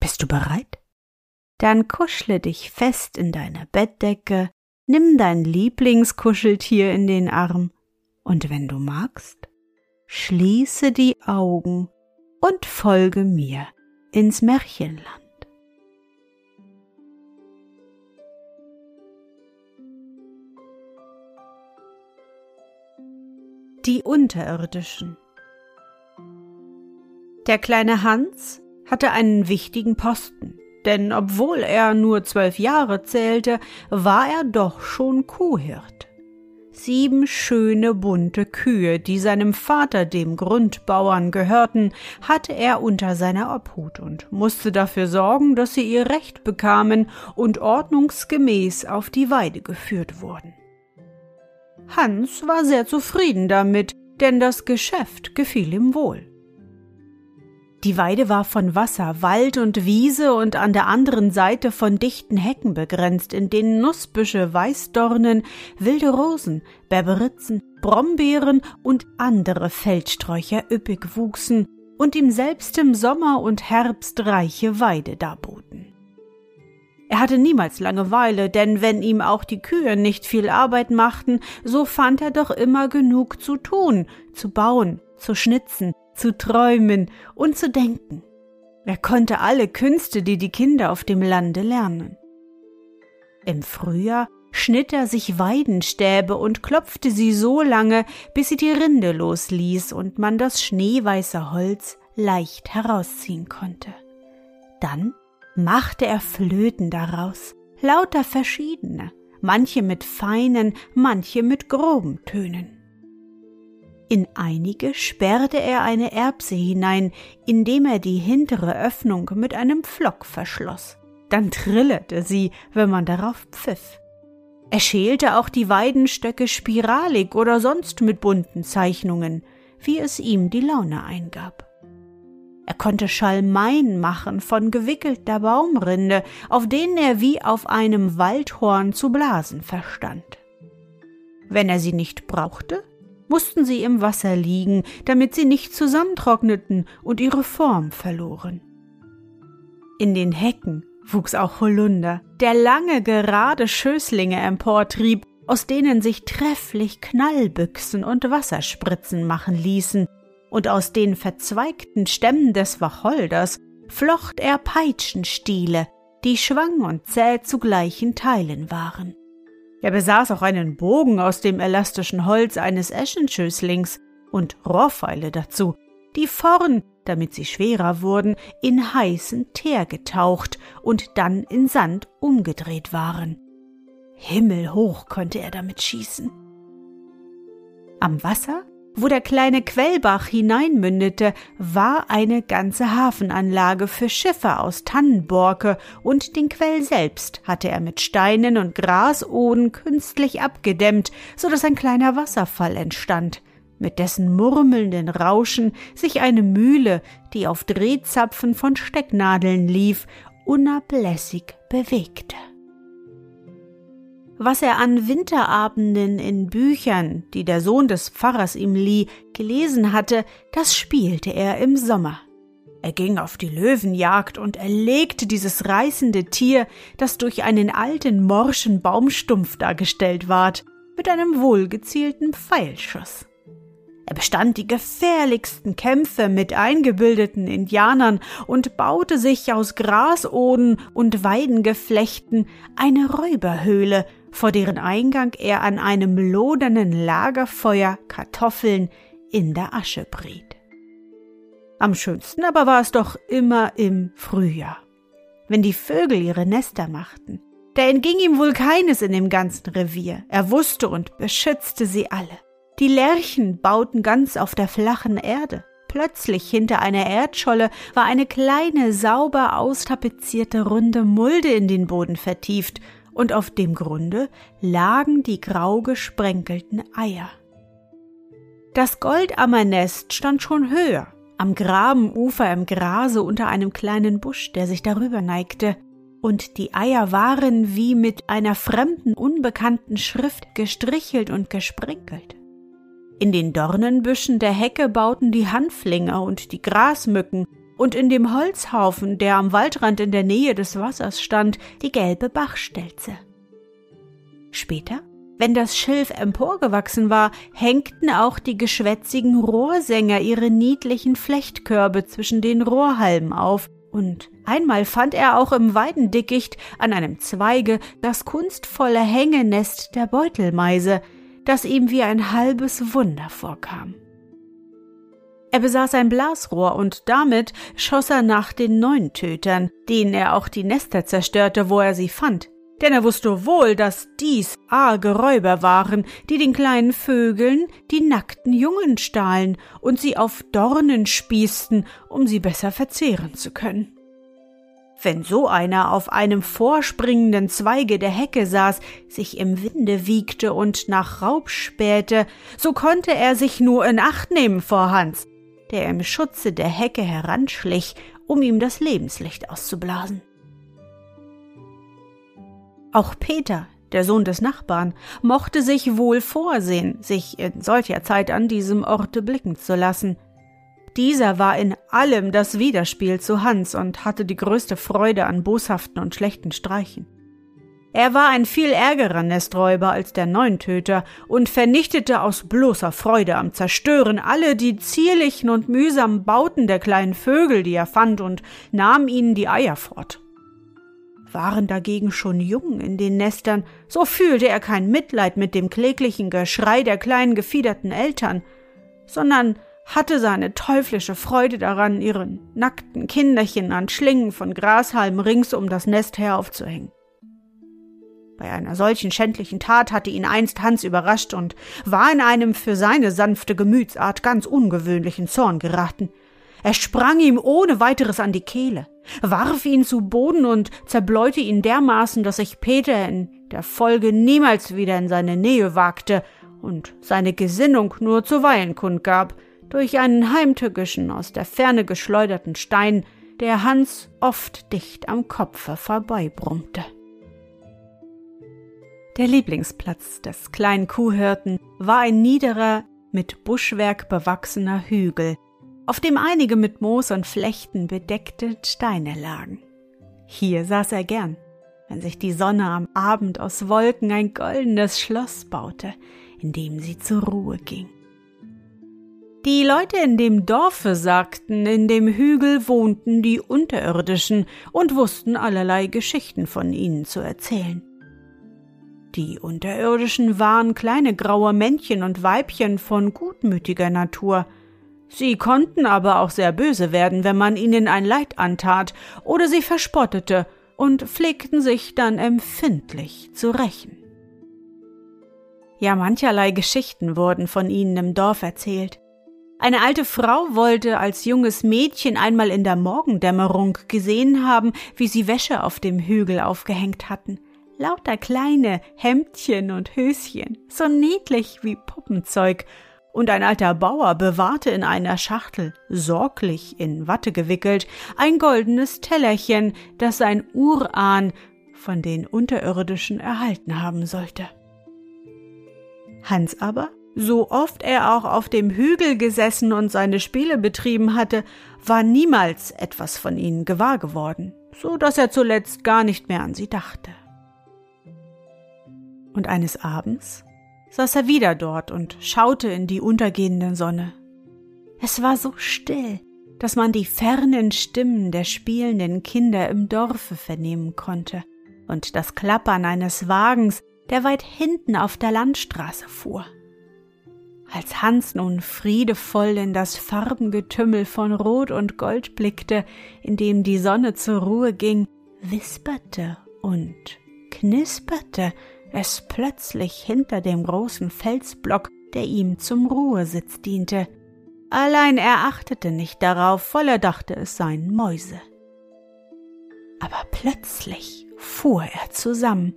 Bist du bereit? Dann kuschle dich fest in deine Bettdecke, nimm dein Lieblingskuscheltier in den Arm und wenn du magst, schließe die Augen und folge mir ins Märchenland. Die Unterirdischen Der kleine Hans hatte einen wichtigen Posten, denn obwohl er nur zwölf Jahre zählte, war er doch schon Kuhhirt. Sieben schöne bunte Kühe, die seinem Vater, dem Grundbauern, gehörten, hatte er unter seiner Obhut und musste dafür sorgen, dass sie ihr Recht bekamen und ordnungsgemäß auf die Weide geführt wurden. Hans war sehr zufrieden damit, denn das Geschäft gefiel ihm wohl. Die Weide war von Wasser, Wald und Wiese und an der anderen Seite von dichten Hecken begrenzt, in denen Nussbüsche, Weißdornen, wilde Rosen, Berberitzen, Brombeeren und andere Feldsträucher üppig wuchsen und ihm selbst im Sommer und Herbst reiche Weide darboten. Er hatte niemals Langeweile, denn wenn ihm auch die Kühe nicht viel Arbeit machten, so fand er doch immer genug zu tun, zu bauen, zu schnitzen, zu träumen und zu denken. Er konnte alle Künste, die die Kinder auf dem Lande lernen. Im Frühjahr schnitt er sich Weidenstäbe und klopfte sie so lange, bis sie die Rinde losließ und man das schneeweiße Holz leicht herausziehen konnte. Dann machte er Flöten daraus, lauter verschiedene, manche mit feinen, manche mit groben Tönen. In einige sperrte er eine Erbse hinein, indem er die hintere Öffnung mit einem Pflock verschloss. Dann trillerte sie, wenn man darauf pfiff. Er schälte auch die Weidenstöcke spiralig oder sonst mit bunten Zeichnungen, wie es ihm die Laune eingab. Er konnte Schalmeien machen von gewickelter Baumrinde, auf denen er wie auf einem Waldhorn zu blasen verstand. Wenn er sie nicht brauchte, mussten sie im Wasser liegen, damit sie nicht zusammentrockneten und ihre Form verloren. In den Hecken wuchs auch Holunder, der lange gerade Schößlinge emportrieb, aus denen sich trefflich Knallbüchsen und Wasserspritzen machen ließen, und aus den verzweigten Stämmen des Wacholders flocht er Peitschenstiele, die schwang und zäh zu gleichen Teilen waren. Er besaß auch einen Bogen aus dem elastischen Holz eines Eschenschößlings und Rohrpfeile dazu, die vorn, damit sie schwerer wurden, in heißen Teer getaucht und dann in Sand umgedreht waren. Himmelhoch konnte er damit schießen. Am Wasser wo der kleine Quellbach hineinmündete, war eine ganze Hafenanlage für Schiffe aus Tannenborke und den Quell selbst hatte er mit Steinen und Grasoden künstlich abgedämmt, so dass ein kleiner Wasserfall entstand, mit dessen murmelnden Rauschen sich eine Mühle, die auf Drehzapfen von Stecknadeln lief, unablässig bewegte was er an Winterabenden in Büchern, die der Sohn des Pfarrers ihm lieh, gelesen hatte, das spielte er im Sommer. Er ging auf die Löwenjagd und erlegte dieses reißende Tier, das durch einen alten morschen Baumstumpf dargestellt ward, mit einem wohlgezielten Pfeilschuss. Er bestand die gefährlichsten Kämpfe mit eingebildeten Indianern und baute sich aus Grasoden und Weidengeflechten eine Räuberhöhle, vor deren Eingang er an einem lodernden Lagerfeuer Kartoffeln in der Asche briet. Am schönsten aber war es doch immer im Frühjahr, wenn die Vögel ihre Nester machten. Da entging ihm wohl keines in dem ganzen Revier. Er wusste und beschützte sie alle. Die Lerchen bauten ganz auf der flachen Erde. Plötzlich hinter einer Erdscholle war eine kleine, sauber austapezierte runde Mulde in den Boden vertieft, und auf dem Grunde lagen die grau gesprenkelten Eier. Das Goldammernest stand schon höher, am Grabenufer im Grase unter einem kleinen Busch, der sich darüber neigte, und die Eier waren wie mit einer fremden, unbekannten Schrift gestrichelt und gesprenkelt. In den Dornenbüschen der Hecke bauten die Hanflinge und die Grasmücken und in dem Holzhaufen, der am Waldrand in der Nähe des Wassers stand, die gelbe Bachstelze. Später, wenn das Schilf emporgewachsen war, hängten auch die geschwätzigen Rohrsänger ihre niedlichen Flechtkörbe zwischen den Rohrhalmen auf, und einmal fand er auch im Weidendickicht an einem Zweige das kunstvolle Hängenest der Beutelmeise, das ihm wie ein halbes Wunder vorkam. Er besaß ein Blasrohr und damit schoss er nach den neuen Tötern, denen er auch die Nester zerstörte, wo er sie fand. Denn er wusste wohl, dass dies arge Räuber waren, die den kleinen Vögeln die nackten Jungen stahlen und sie auf Dornen spießten, um sie besser verzehren zu können. Wenn so einer auf einem vorspringenden Zweige der Hecke saß, sich im Winde wiegte und nach Raub spähte, so konnte er sich nur in Acht nehmen vor Hans, der im Schutze der Hecke heranschlich, um ihm das Lebenslicht auszublasen. Auch Peter, der Sohn des Nachbarn, mochte sich wohl vorsehen, sich in solcher Zeit an diesem Orte blicken zu lassen, dieser war in allem das Widerspiel zu Hans und hatte die größte Freude an boshaften und schlechten Streichen. Er war ein viel ärgerer Nesträuber als der Neuntöter und vernichtete aus bloßer Freude am Zerstören alle die zierlichen und mühsamen Bauten der kleinen Vögel, die er fand, und nahm ihnen die Eier fort. Waren dagegen schon Jungen in den Nestern, so fühlte er kein Mitleid mit dem kläglichen Geschrei der kleinen gefiederten Eltern, sondern hatte seine teuflische Freude daran, ihren nackten Kinderchen an Schlingen von Grashalmen rings um das Nest her aufzuhängen. Bei einer solchen schändlichen Tat hatte ihn einst Hans überrascht und war in einem für seine sanfte Gemütsart ganz ungewöhnlichen Zorn geraten. Er sprang ihm ohne weiteres an die Kehle, warf ihn zu Boden und zerbläute ihn dermaßen, dass sich Peter in der Folge niemals wieder in seine Nähe wagte und seine Gesinnung nur zuweilen kundgab, durch einen heimtückischen, aus der Ferne geschleuderten Stein, der Hans oft dicht am Kopfe vorbeibrummte. Der Lieblingsplatz des kleinen Kuhhirten war ein niederer, mit Buschwerk bewachsener Hügel, auf dem einige mit Moos und Flechten bedeckte Steine lagen. Hier saß er gern, wenn sich die Sonne am Abend aus Wolken ein goldenes Schloss baute, in dem sie zur Ruhe ging. Die Leute in dem Dorfe sagten, in dem Hügel wohnten die Unterirdischen und wussten allerlei Geschichten von ihnen zu erzählen. Die Unterirdischen waren kleine graue Männchen und Weibchen von gutmütiger Natur. Sie konnten aber auch sehr böse werden, wenn man ihnen ein Leid antat oder sie verspottete und pflegten sich dann empfindlich zu rächen. Ja, mancherlei Geschichten wurden von ihnen im Dorf erzählt. Eine alte Frau wollte als junges Mädchen einmal in der Morgendämmerung gesehen haben, wie sie Wäsche auf dem Hügel aufgehängt hatten. Lauter kleine Hemdchen und Höschen, so niedlich wie Puppenzeug, und ein alter Bauer bewahrte in einer Schachtel, sorglich in Watte gewickelt, ein goldenes Tellerchen, das sein Urahn von den Unterirdischen erhalten haben sollte. Hans aber so oft er auch auf dem Hügel gesessen und seine Spiele betrieben hatte, war niemals etwas von ihnen gewahr geworden, so dass er zuletzt gar nicht mehr an sie dachte. Und eines Abends saß er wieder dort und schaute in die untergehende Sonne. Es war so still, dass man die fernen Stimmen der spielenden Kinder im Dorfe vernehmen konnte und das Klappern eines Wagens, der weit hinten auf der Landstraße fuhr. Als Hans nun friedevoll in das Farbengetümmel von Rot und Gold blickte, in dem die Sonne zur Ruhe ging, wisperte und knisperte es plötzlich hinter dem großen Felsblock, der ihm zum Ruhesitz diente. Allein er achtete nicht darauf, weil er dachte, es seien Mäuse. Aber plötzlich fuhr er zusammen,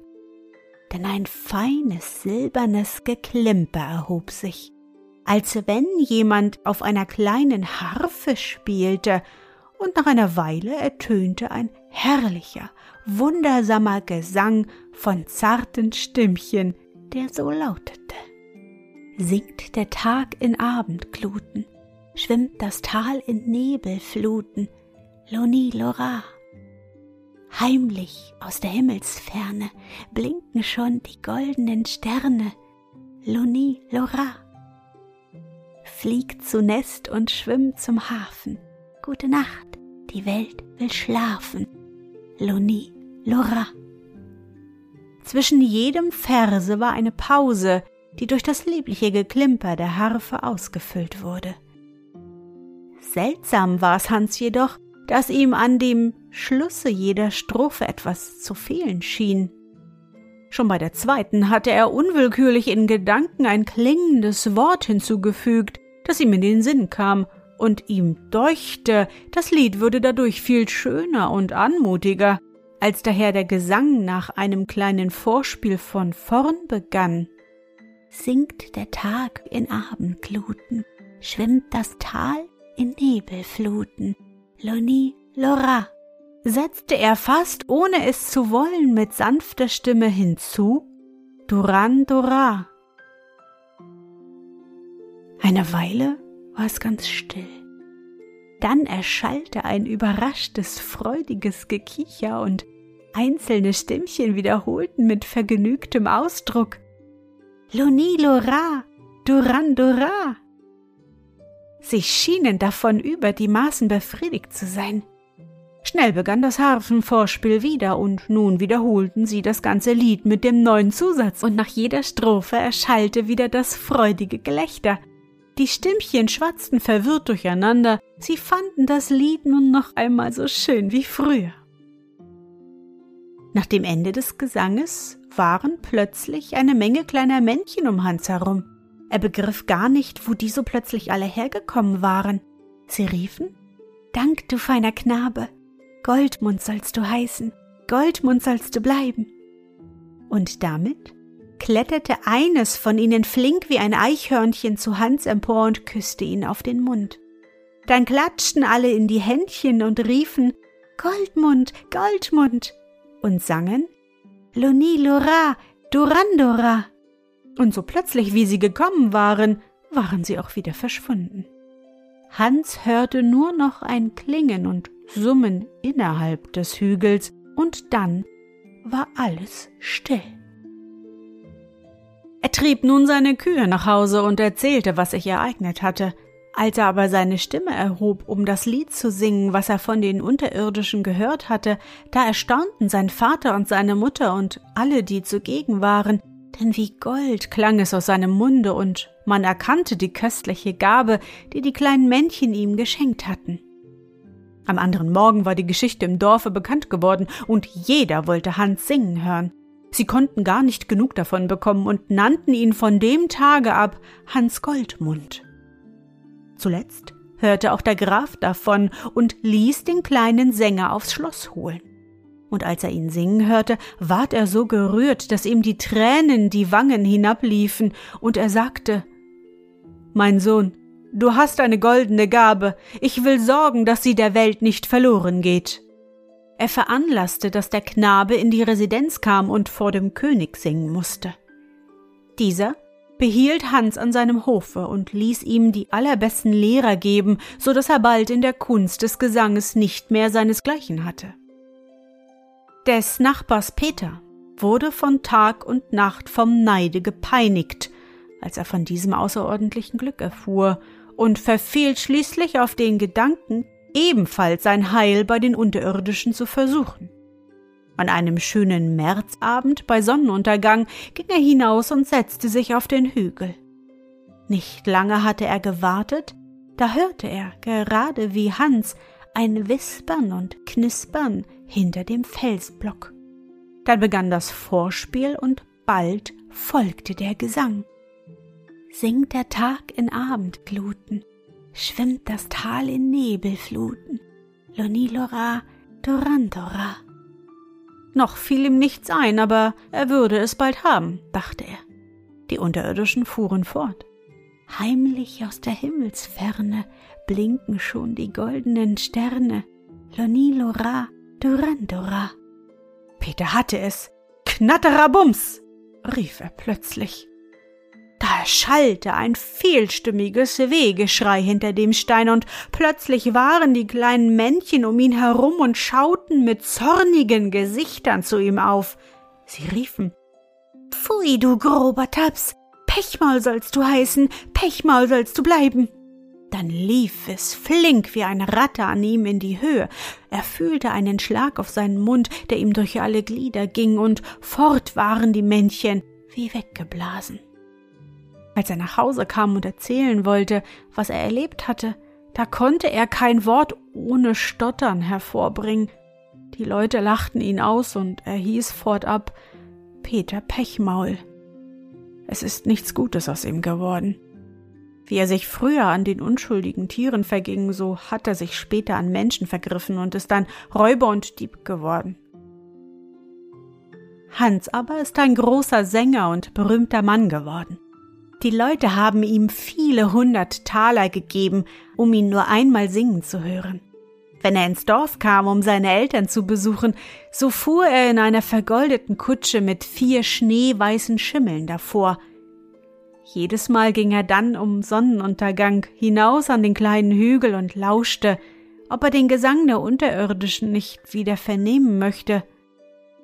denn ein feines silbernes Geklimper erhob sich, als wenn jemand auf einer kleinen Harfe spielte, und nach einer Weile ertönte ein herrlicher, wundersamer Gesang von zarten Stimmchen, der so lautete. Singt der Tag in Abendgluten, schwimmt das Tal in Nebelfluten, Loni Lora. Heimlich aus der Himmelsferne blinken schon die goldenen Sterne, Loni Lora. Fliegt zu Nest und schwimmt zum Hafen, gute Nacht, die Welt will schlafen, Loni Lora. Zwischen jedem Verse war eine Pause, die durch das liebliche Geklimper der Harfe ausgefüllt wurde. Seltsam war es Hans jedoch, dass ihm an dem Schlusse jeder Strophe etwas zu fehlen schien. Schon bei der zweiten hatte er unwillkürlich in Gedanken ein klingendes Wort hinzugefügt, das ihm in den Sinn kam, und ihm deuchte, das Lied würde dadurch viel schöner und anmutiger. Als daher der Gesang nach einem kleinen Vorspiel von vorn begann, sinkt der Tag in Abendgluten, schwimmt das Tal in Nebelfluten, Loni Lora, setzte er fast ohne es zu wollen mit sanfter Stimme hinzu, Duran Dora. Eine Weile war es ganz still. Dann erschallte ein überraschtes, freudiges Gekicher und einzelne Stimmchen wiederholten mit vergnügtem Ausdruck Loni Lora, Duran Dora. Sie schienen davon über die Maßen befriedigt zu sein. Schnell begann das Harfenvorspiel wieder, und nun wiederholten sie das ganze Lied mit dem neuen Zusatz, und nach jeder Strophe erschallte wieder das freudige Gelächter. Die Stimmchen schwatzten verwirrt durcheinander, sie fanden das Lied nun noch einmal so schön wie früher. Nach dem Ende des Gesanges waren plötzlich eine Menge kleiner Männchen um Hans herum. Er begriff gar nicht, wo die so plötzlich alle hergekommen waren. Sie riefen Dank, du feiner Knabe, Goldmund sollst du heißen, Goldmund sollst du bleiben. Und damit kletterte eines von ihnen flink wie ein Eichhörnchen zu Hans empor und küsste ihn auf den Mund. Dann klatschten alle in die Händchen und riefen Goldmund, Goldmund und sangen Loni Lora, Durandora. Und so plötzlich wie sie gekommen waren, waren sie auch wieder verschwunden. Hans hörte nur noch ein Klingen und Summen innerhalb des Hügels, und dann war alles still. Er trieb nun seine Kühe nach Hause und erzählte, was sich ereignet hatte. Als er aber seine Stimme erhob, um das Lied zu singen, was er von den Unterirdischen gehört hatte, da erstaunten sein Vater und seine Mutter und alle, die zugegen waren, denn wie Gold klang es aus seinem Munde und man erkannte die köstliche Gabe, die die kleinen Männchen ihm geschenkt hatten. Am anderen Morgen war die Geschichte im Dorfe bekannt geworden und jeder wollte Hans singen hören. Sie konnten gar nicht genug davon bekommen und nannten ihn von dem Tage ab Hans Goldmund. Zuletzt hörte auch der Graf davon und ließ den kleinen Sänger aufs Schloss holen. Und als er ihn singen hörte, ward er so gerührt, dass ihm die Tränen die Wangen hinabliefen, und er sagte Mein Sohn, du hast eine goldene Gabe, ich will sorgen, dass sie der Welt nicht verloren geht. Er veranlasste, dass der Knabe in die Residenz kam und vor dem König singen musste. Dieser behielt Hans an seinem Hofe und ließ ihm die allerbesten Lehrer geben, so dass er bald in der Kunst des Gesanges nicht mehr seinesgleichen hatte. Des Nachbars Peter wurde von Tag und Nacht vom Neide gepeinigt, als er von diesem außerordentlichen Glück erfuhr, und verfiel schließlich auf den Gedanken, ebenfalls sein Heil bei den Unterirdischen zu versuchen. An einem schönen Märzabend bei Sonnenuntergang ging er hinaus und setzte sich auf den Hügel. Nicht lange hatte er gewartet, da hörte er, gerade wie Hans, ein Wispern und Knispern hinter dem Felsblock. Dann begann das Vorspiel und bald folgte der Gesang. Singt der Tag in Abendgluten, schwimmt das Tal in Nebelfluten, Lonilora, Dorandora. Noch fiel ihm nichts ein, aber er würde es bald haben, dachte er. Die Unterirdischen fuhren fort. Heimlich aus der Himmelsferne blinken schon die goldenen Sterne. Lonilora, Durandora. Peter hatte es. Knatterabums! rief er plötzlich. Da erschallte ein vielstimmiges Wehgeschrei hinter dem Stein, und plötzlich waren die kleinen Männchen um ihn herum und schauten mit zornigen Gesichtern zu ihm auf. Sie riefen Pfui, du grober Taps, Pechmaul sollst du heißen, Pechmaul sollst du bleiben. Dann lief es flink wie eine Ratte an ihm in die Höhe. Er fühlte einen Schlag auf seinen Mund, der ihm durch alle Glieder ging, und fort waren die Männchen wie weggeblasen. Als er nach Hause kam und erzählen wollte, was er erlebt hatte, da konnte er kein Wort ohne Stottern hervorbringen. Die Leute lachten ihn aus und er hieß fortab Peter Pechmaul. Es ist nichts Gutes aus ihm geworden. Wie er sich früher an den unschuldigen Tieren verging, so hat er sich später an Menschen vergriffen und ist dann Räuber und Dieb geworden. Hans aber ist ein großer Sänger und berühmter Mann geworden. Die Leute haben ihm viele hundert Taler gegeben, um ihn nur einmal singen zu hören. Wenn er ins Dorf kam, um seine Eltern zu besuchen, so fuhr er in einer vergoldeten Kutsche mit vier schneeweißen Schimmeln davor. Jedes Mal ging er dann um Sonnenuntergang hinaus an den kleinen Hügel und lauschte, ob er den Gesang der Unterirdischen nicht wieder vernehmen möchte.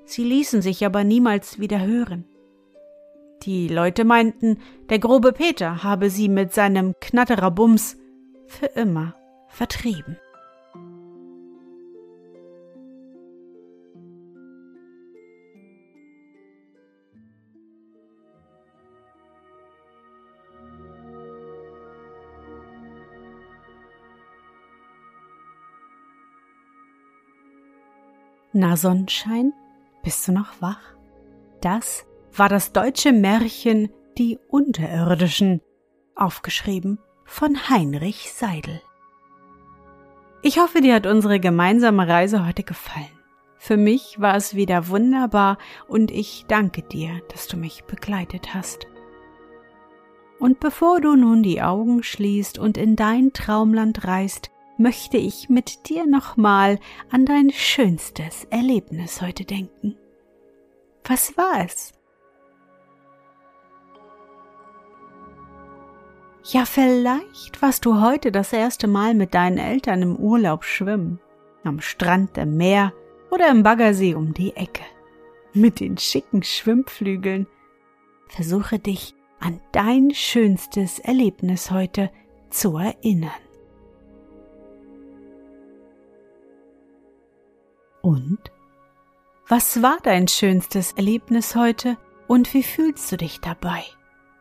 Sie ließen sich aber niemals wieder hören. Die Leute meinten, der grobe Peter habe sie mit seinem Knatterabums für immer vertrieben. Na Sonnenschein, bist du noch wach? Das war das deutsche Märchen Die Unterirdischen, aufgeschrieben von Heinrich Seidel. Ich hoffe, dir hat unsere gemeinsame Reise heute gefallen. Für mich war es wieder wunderbar und ich danke dir, dass du mich begleitet hast. Und bevor du nun die Augen schließt und in dein Traumland reist, möchte ich mit dir nochmal an dein schönstes Erlebnis heute denken. Was war es? Ja, vielleicht warst du heute das erste Mal mit deinen Eltern im Urlaub schwimmen, am Strand, im Meer oder im Baggersee um die Ecke. Mit den schicken Schwimmflügeln. Versuche dich an dein schönstes Erlebnis heute zu erinnern. Und? Was war dein schönstes Erlebnis heute und wie fühlst du dich dabei?